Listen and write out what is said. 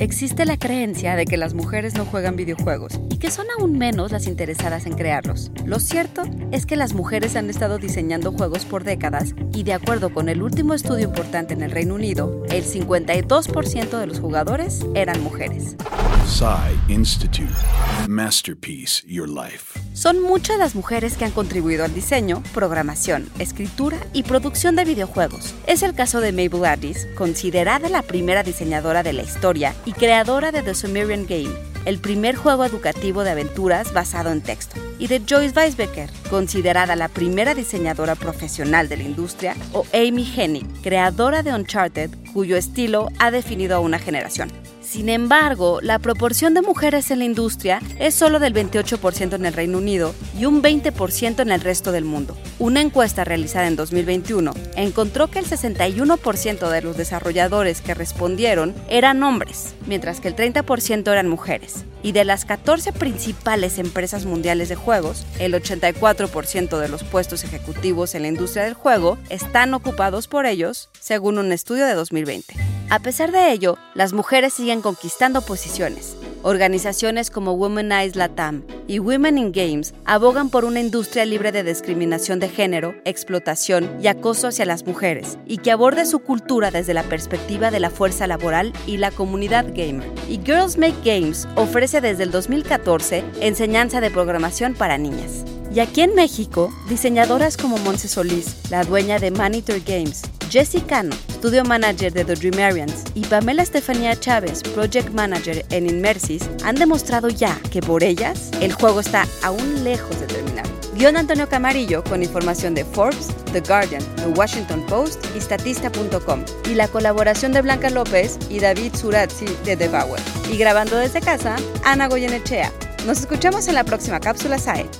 Existe la creencia de que las mujeres no juegan videojuegos y que son aún menos las interesadas en crearlos. Lo cierto es que las mujeres han estado diseñando juegos por décadas y de acuerdo con el último estudio importante en el Reino Unido, el 52% de los jugadores eran mujeres. Institute. Masterpiece Your Life. Son muchas las mujeres que han contribuido al diseño, programación, escritura y producción de videojuegos. Es el caso de Mabel Addis, considerada la primera diseñadora de la historia y creadora de The Sumerian Game, el primer juego educativo de aventuras basado en texto, y de Joyce Weisbecker, considerada la primera diseñadora profesional de la industria, o Amy Hennig, creadora de Uncharted, cuyo estilo ha definido a una generación. Sin embargo, la proporción de mujeres en la industria es solo del 28% en el Reino Unido y un 20% en el resto del mundo. Una encuesta realizada en 2021 encontró que el 61% de los desarrolladores que respondieron eran hombres, mientras que el 30% eran mujeres. Y de las 14 principales empresas mundiales de juegos, el 84% de los puestos ejecutivos en la industria del juego están ocupados por ellos, según un estudio de 2020. A pesar de ello, las mujeres siguen conquistando posiciones. Organizaciones como Womanize Latam y Women in Games abogan por una industria libre de discriminación de género, explotación y acoso hacia las mujeres, y que aborde su cultura desde la perspectiva de la fuerza laboral y la comunidad gamer. Y Girls Make Games ofrece desde el 2014 enseñanza de programación para niñas. Y aquí en México, diseñadoras como Monse Solís, la dueña de Monitor Games, Jessie Cano, Studio Manager de The Dreamarians, y Pamela Estefanía Chávez, Project Manager en Inmersis, han demostrado ya que por ellas el juego está aún lejos de terminar. Guión Antonio Camarillo con información de Forbes, The Guardian, The Washington Post y Statista.com. Y la colaboración de Blanca López y David Surazzi de The Bauer. Y grabando desde casa, Ana Goyenechea. Nos escuchamos en la próxima cápsula SAE.